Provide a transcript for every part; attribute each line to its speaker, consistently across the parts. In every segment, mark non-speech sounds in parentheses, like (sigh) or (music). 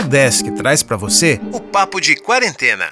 Speaker 1: Udesc traz para você o Papo de Quarentena.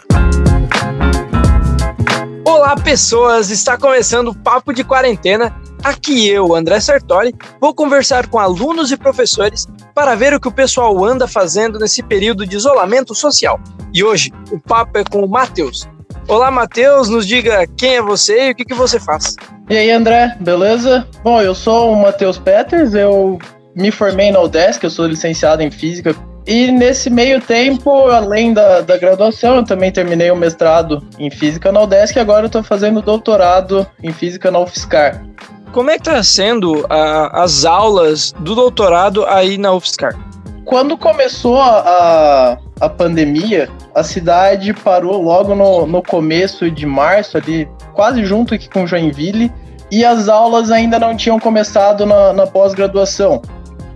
Speaker 2: Olá, pessoas! Está começando o Papo de Quarentena. Aqui eu, André Sartori, vou conversar com alunos e professores para ver o que o pessoal anda fazendo nesse período de isolamento social. E hoje o papo é com o Matheus. Olá, Matheus, nos diga quem é você e o que, que você faz.
Speaker 3: E aí, André, beleza? Bom, eu sou o Matheus Peters, eu me formei na UDESC, eu sou licenciado em Física e nesse meio tempo, além da, da graduação, eu também terminei o mestrado em Física na UDESC e agora eu estou fazendo doutorado em Física na UFSCar.
Speaker 2: Como é que está sendo a, as aulas do doutorado aí na UFSCar?
Speaker 3: Quando começou a, a pandemia, a cidade parou logo no, no começo de março, ali quase junto aqui com Joinville, e as aulas ainda não tinham começado na, na pós-graduação.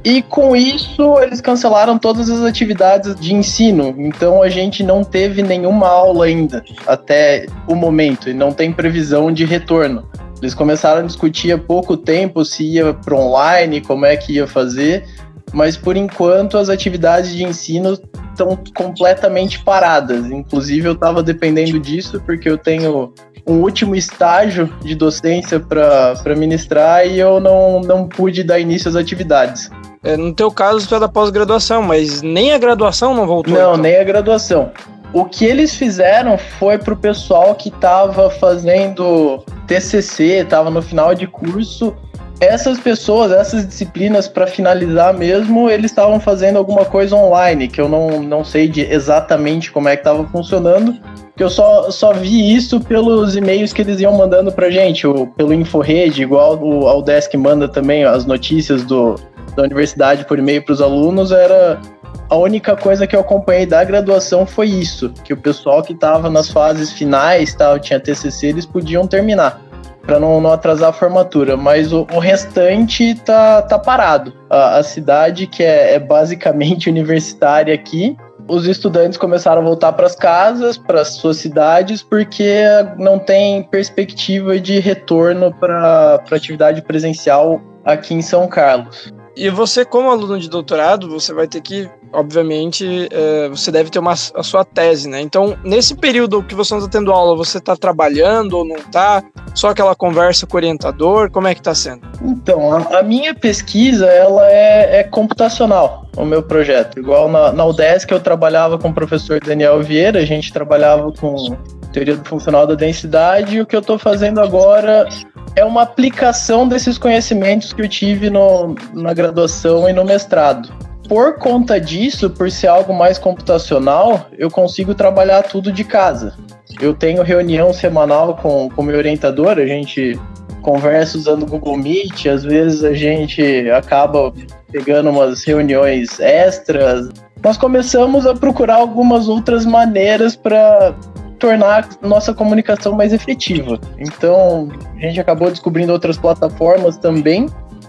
Speaker 3: E com isso, eles cancelaram todas as atividades de ensino. Então a gente não teve nenhuma aula ainda, até o momento, e não tem previsão de retorno. Eles começaram a discutir há pouco tempo se ia para online, como é que ia fazer, mas por enquanto as atividades de ensino estão completamente paradas. Inclusive, eu estava dependendo disso porque eu tenho um último estágio de docência para ministrar e eu não, não pude dar início às atividades.
Speaker 2: É, no teu caso, tu é da pós-graduação, mas nem a graduação não voltou?
Speaker 3: Não, então. nem a graduação. O que eles fizeram foi pro pessoal que estava fazendo TCC, estava no final de curso. Essas pessoas, essas disciplinas, para finalizar mesmo, eles estavam fazendo alguma coisa online, que eu não, não sei de exatamente como é que estava funcionando, que eu só, só vi isso pelos e-mails que eles iam mandando pra gente, o, pelo InfoRede, igual o Aldesk manda também as notícias do, da universidade por e-mail para os alunos era a única coisa que eu acompanhei da graduação foi isso, que o pessoal que estava nas fases finais, tal, tinha TCC, eles podiam terminar para não, não, atrasar a formatura, mas o, o restante tá, tá parado. A, a cidade, que é, é, basicamente (laughs) universitária aqui, os estudantes começaram a voltar para as casas, para as suas cidades, porque não tem perspectiva de retorno para atividade presencial aqui em São Carlos.
Speaker 2: E você, como aluno de doutorado, você vai ter que, obviamente, é, você deve ter uma, a sua tese, né? Então, nesse período que você não está tendo aula, você está trabalhando ou não está? Só aquela conversa com o orientador? Como é que está sendo?
Speaker 3: Então, a, a, minha pesquisa, ela é, é, computacional, o meu projeto. Igual na, na UDESC, eu trabalhava com o professor Daniel Vieira, a gente trabalhava com teoria do funcional da densidade, e o que eu estou fazendo agora é uma aplicação desses conhecimentos que eu tive no, na graduação e no mestrado. Por conta disso, por ser algo mais computacional, eu consigo trabalhar tudo de casa. Eu tenho reunião semanal com o meu orientador, a gente conversa usando o Google Meet, às vezes a gente acaba pegando umas reuniões extras. Nós começamos a procurar algumas outras maneiras para tornar nossa comunicação mais efetiva. Então, a gente acabou descobrindo outras plataformas também.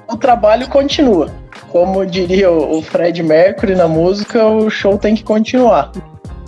Speaker 3: O trabalho continua. Como diria o Fred Mercury na música, o show tem que continuar.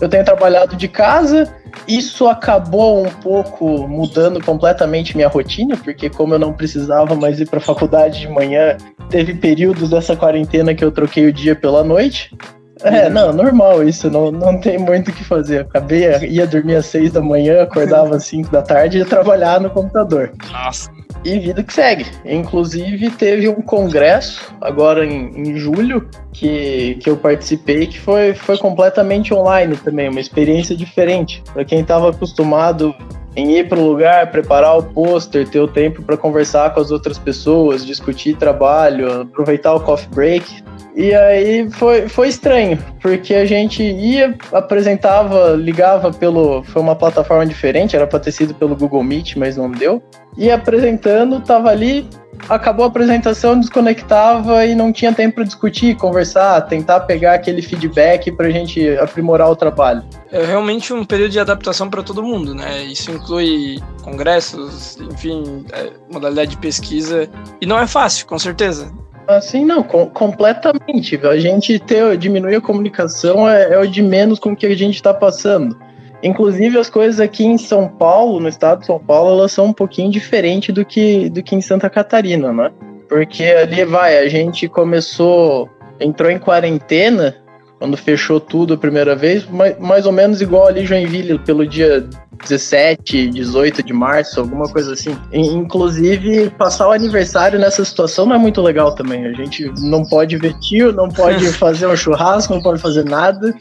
Speaker 3: Eu tenho trabalhado de casa, isso acabou um pouco mudando completamente minha rotina, porque como eu não precisava mais ir para a faculdade de manhã, teve períodos dessa quarentena que eu troquei o dia pela noite. É, não, normal isso, não, não tem muito o que fazer. Acabei, ia dormir às seis da manhã, acordava às cinco da tarde e ia trabalhar no computador.
Speaker 2: Nossa.
Speaker 3: E vida que segue. Inclusive, teve um congresso agora em, em julho que, que eu participei que foi, foi completamente online também, uma experiência diferente. Para quem estava acostumado em ir para o lugar, preparar o pôster, ter o tempo para conversar com as outras pessoas, discutir trabalho, aproveitar o coffee break. E aí foi, foi estranho, porque a gente ia, apresentava, ligava pelo. Foi uma plataforma diferente, era para ter sido pelo Google Meet, mas não deu. Ia apresentando, tava ali, acabou a apresentação, desconectava e não tinha tempo para discutir, conversar, tentar pegar aquele feedback para a gente aprimorar o trabalho.
Speaker 2: É realmente um período de adaptação para todo mundo, né? Isso inclui congressos, enfim, é, modalidade de pesquisa. E não é fácil, com certeza.
Speaker 3: Assim, não, com, completamente. A gente ter, diminuir a comunicação é, é o de menos com o que a gente está passando. Inclusive, as coisas aqui em São Paulo, no estado de São Paulo, elas são um pouquinho diferentes do que, do que em Santa Catarina, né? Porque ali vai, a gente começou, entrou em quarentena quando fechou tudo a primeira vez, mais, mais ou menos igual ali Joinville, pelo dia 17, 18 de março, alguma coisa assim. Inclusive, passar o aniversário nessa situação não é muito legal também. A gente não pode ver tio, não pode (laughs) fazer um churrasco, não pode fazer nada.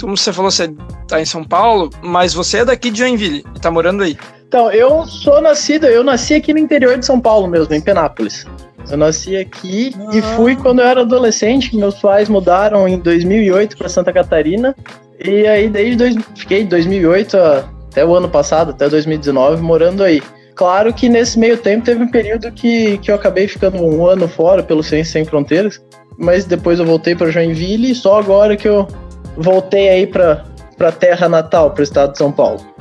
Speaker 2: Como você falou, você tá em São Paulo, mas você é daqui de Joinville e tá morando aí.
Speaker 3: Então, eu sou nascido, eu nasci aqui no interior de São Paulo mesmo, em Penápolis. Eu nasci aqui ah. e fui quando eu era adolescente, meus pais mudaram em 2008 para Santa Catarina. E aí desde dois, fiquei 2008 até o ano passado, até 2019, morando aí. Claro que nesse meio tempo teve um período que, que eu acabei ficando um ano fora pelo Ciência Sem Fronteiras, mas depois eu voltei para Joinville e só agora que eu voltei aí para para terra natal, para o estado de São Paulo.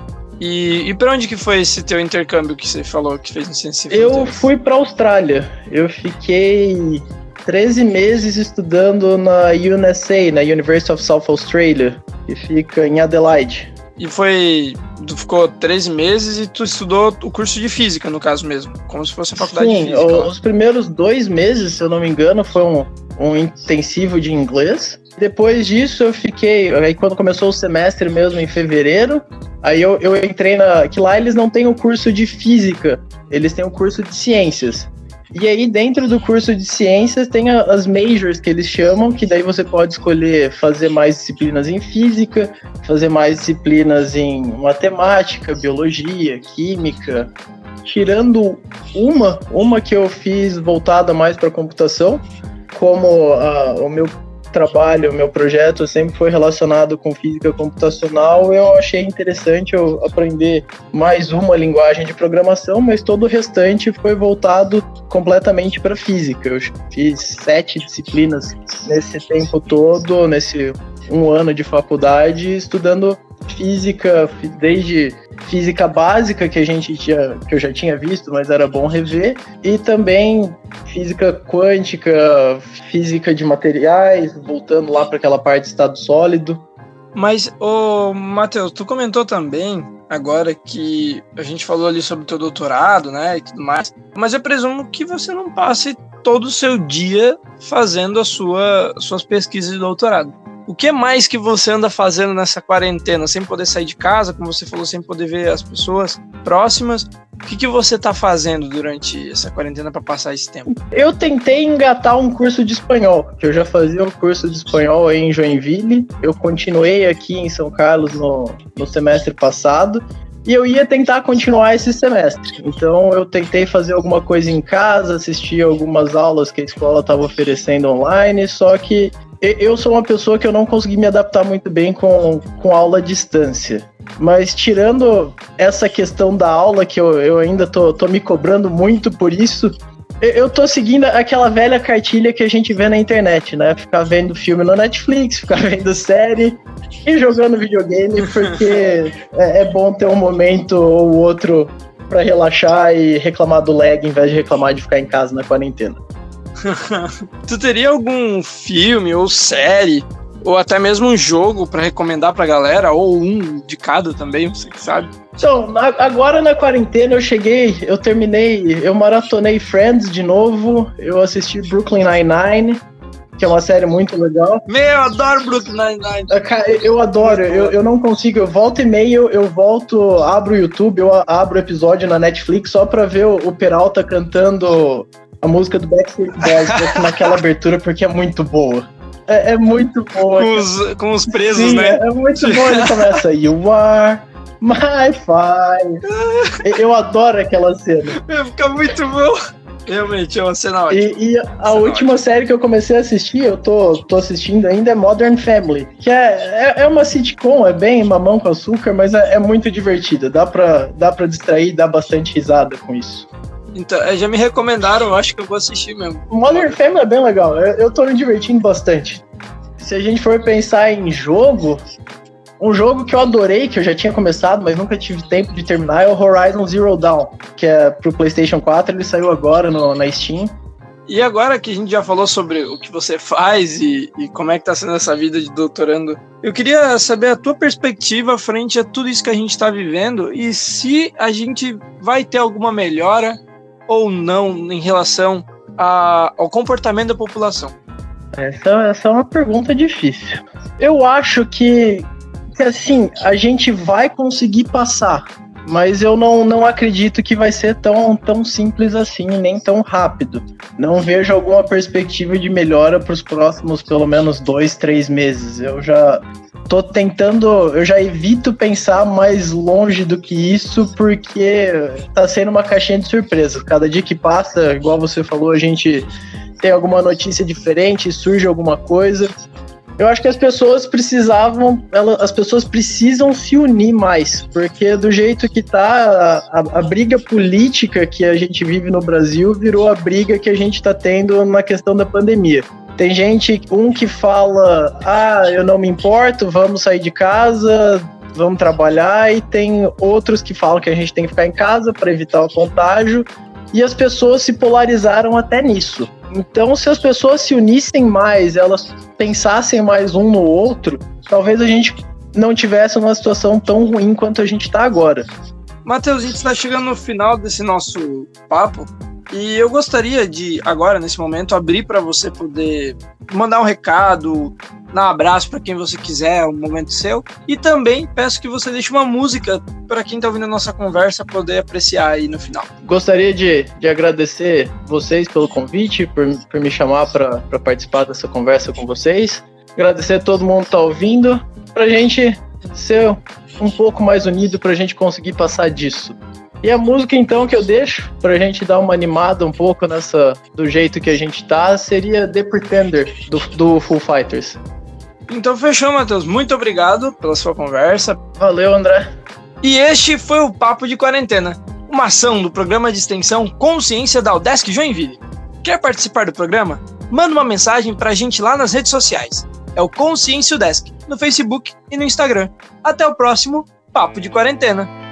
Speaker 2: E, e para onde que foi esse teu intercâmbio que você falou que fez no Ciência
Speaker 3: Eu fui para Austrália. Eu fiquei 13 meses estudando na UNSA, na University of South Australia, que fica em Adelaide.
Speaker 2: E foi. Tu ficou 13 meses e tu estudou o curso de física, no caso mesmo. Como se fosse a faculdade
Speaker 3: Sim,
Speaker 2: de física.
Speaker 3: Sim, os primeiros dois meses, se eu não me engano, foi um, um intensivo de inglês. Depois disso, eu fiquei. Aí, quando começou o semestre mesmo, em fevereiro, aí eu, eu entrei na. Que lá eles não têm o curso de física, eles têm o curso de ciências. E aí, dentro do curso de ciências, tem as majors que eles chamam, que daí você pode escolher fazer mais disciplinas em física, fazer mais disciplinas em matemática, biologia, química. Tirando uma, uma que eu fiz voltada mais para computação, como o meu trabalho, meu projeto sempre foi relacionado com física computacional, eu achei interessante eu aprender mais uma linguagem de programação, mas todo o restante foi voltado completamente para física. Eu fiz sete disciplinas nesse tempo todo, nesse um ano de faculdade, estudando física, desde física básica que a gente tinha, que eu já tinha visto, mas era bom rever, e também física quântica, física de materiais, voltando lá para aquela parte de estado sólido.
Speaker 2: Mas, ô Matheus, tu comentou também agora que a gente falou ali sobre o teu doutorado, né, e tudo mais, mas eu presumo que você não passe todo o seu dia fazendo a sua, suas pesquisas de doutorado. O que mais que você anda fazendo nessa quarentena, sem poder sair de casa, como você falou, sem poder ver as pessoas próximas? O que, que você está fazendo durante essa quarentena para passar esse tempo?
Speaker 3: Eu tentei engatar um curso de espanhol, que eu já fazia um curso de espanhol em Joinville. Eu continuei aqui em São Carlos no, no semestre passado e eu ia tentar continuar esse semestre. Então eu tentei fazer alguma coisa em casa, assistir algumas aulas que a escola estava oferecendo online, só que eu sou uma pessoa que eu não consegui me adaptar muito bem com, com aula à distância. Mas tirando essa questão da aula, que eu, eu ainda tô, tô me cobrando muito por isso, eu tô seguindo aquela velha cartilha que a gente vê na internet, né? Ficar vendo filme no Netflix, (laughs) ficar vendo série e jogando videogame, porque (laughs) é, é bom ter um momento ou outro para relaxar e reclamar do lag em vez de reclamar de ficar em casa na quarentena. (laughs)
Speaker 2: tu teria algum filme ou série ou até mesmo um jogo para recomendar pra galera, ou um de cada também, você que sabe.
Speaker 3: Então, agora na quarentena eu cheguei, eu terminei, eu maratonei Friends de novo, eu assisti Brooklyn Nine-Nine, que é uma série muito legal.
Speaker 2: Meu, eu adoro Brooklyn Nine-Nine.
Speaker 3: Eu adoro, eu, eu não consigo, eu volto e meio, eu volto, abro o YouTube, eu abro o episódio na Netflix só pra ver o, o Peralta cantando a música do Backstreet Boys (laughs) naquela abertura porque é muito boa. É, é muito boa.
Speaker 2: Com os, com os presos, Sim, né?
Speaker 3: É, é muito bom. Ele começa, You are my fire. (laughs) Eu adoro aquela cena.
Speaker 2: Fica muito bom. Realmente, é uma cena ótima.
Speaker 3: E, e a cena última ótima. série que eu comecei a assistir, eu tô, tô assistindo ainda, é Modern Family. Que é, é, é uma sitcom, é bem mamão com açúcar, mas é, é muito divertida. Dá pra, dá pra distrair, dá bastante risada com isso.
Speaker 2: Então, é, já me recomendaram, eu acho que eu vou assistir mesmo.
Speaker 3: Modern Family é bem legal, eu, eu tô me divertindo bastante. Se a gente for pensar em jogo, um jogo que eu adorei, que eu já tinha começado, mas nunca tive tempo de terminar, é o Horizon Zero Dawn, que é pro PlayStation 4, ele saiu agora no, na Steam.
Speaker 2: E agora que a gente já falou sobre o que você faz e, e, como é que tá sendo essa vida de doutorando, eu queria saber a tua perspectiva frente a tudo isso que a gente está vivendo e se a gente vai ter alguma melhora ou não em relação a, ao comportamento da população.
Speaker 3: Essa, essa é uma pergunta difícil. Eu acho que, que assim, a gente vai conseguir passar, mas eu não, não acredito que vai ser tão, tão simples assim, nem tão rápido. Não vejo alguma perspectiva de melhora para os próximos, pelo menos, dois, três meses. Eu já tô tentando, eu já evito pensar mais longe do que isso, porque tá sendo uma caixinha de surpresas. Cada dia que passa, igual você falou, a gente tem alguma notícia diferente, surge alguma coisa. Eu acho que as pessoas precisavam, as pessoas precisam se unir mais, porque do jeito que tá, a, a, briga política que a gente vive no Brasil virou a briga que a gente está tendo na questão da pandemia. Tem gente, um que fala, ah, eu não me importo, vamos sair de casa, vamos trabalhar, e tem outros que falam que a gente tem que ficar em casa para evitar o contágio, e as pessoas se polarizaram até nisso. Então, se as pessoas se unissem mais, elas pensassem mais um no outro, talvez a gente não tivesse uma situação tão ruim quanto a gente está agora.
Speaker 4: Matheus, a gente está chegando no final desse nosso papo e eu gostaria de, agora, nesse momento, abrir para você poder mandar um recado, dar um abraço para quem você quiser, um momento seu. E também peço que você deixe uma música para quem está ouvindo a nossa conversa poder apreciar aí no final.
Speaker 3: Gostaria de, de agradecer vocês pelo convite, por, por me chamar para participar dessa conversa com vocês. Agradecer a todo mundo que está ouvindo, para a gente ser um pouco mais unido, para a gente conseguir passar disso. E a música, então, que eu deixo pra gente dar uma animada um pouco nessa do jeito que a gente tá, seria The Pretender, do, do Full Fighters.
Speaker 4: Então fechou, Matheus. Muito obrigado pela sua conversa.
Speaker 3: Valeu, André.
Speaker 4: E este foi o Papo de Quarentena, uma ação do programa de extensão Consciência da Udesc Joinville. Quer participar do programa? Manda uma mensagem pra gente lá nas redes sociais. É o Consciência Udesc, no Facebook e no Instagram. Até o próximo Papo de Quarentena.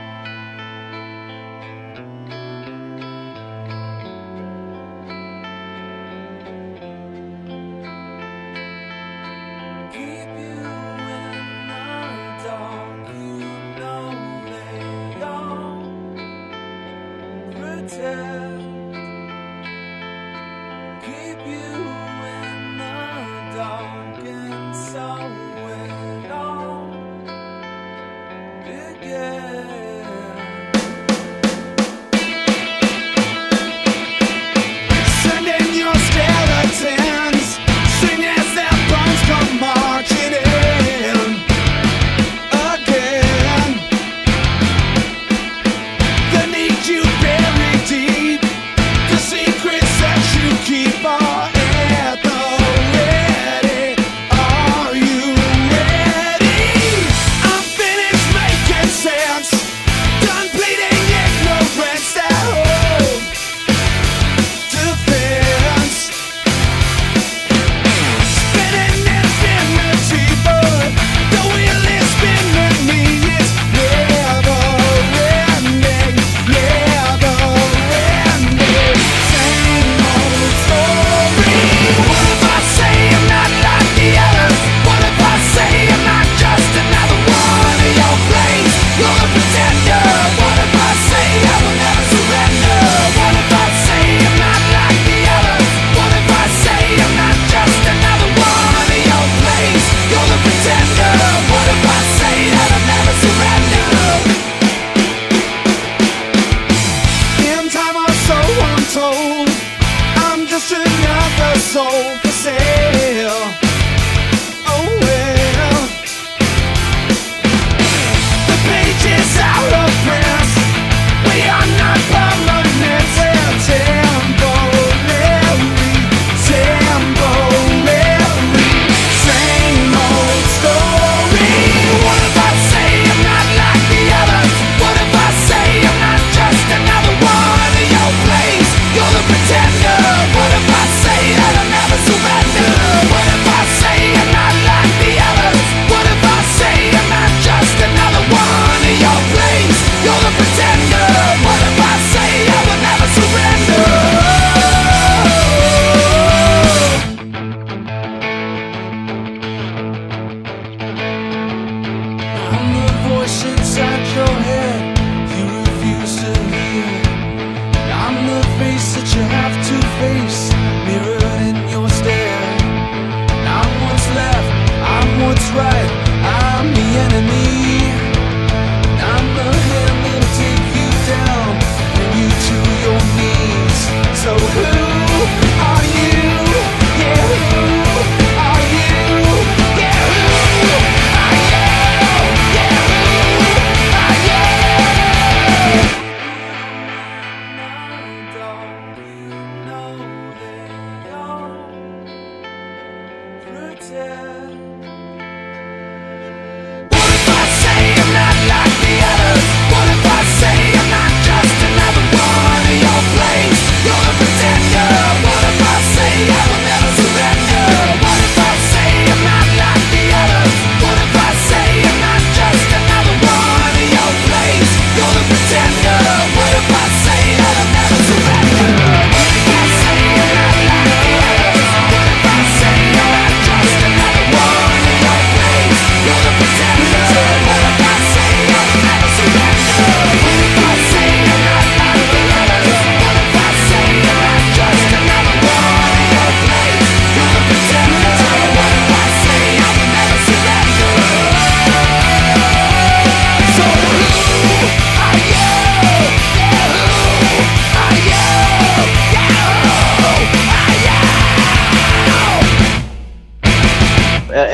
Speaker 4: inside your head.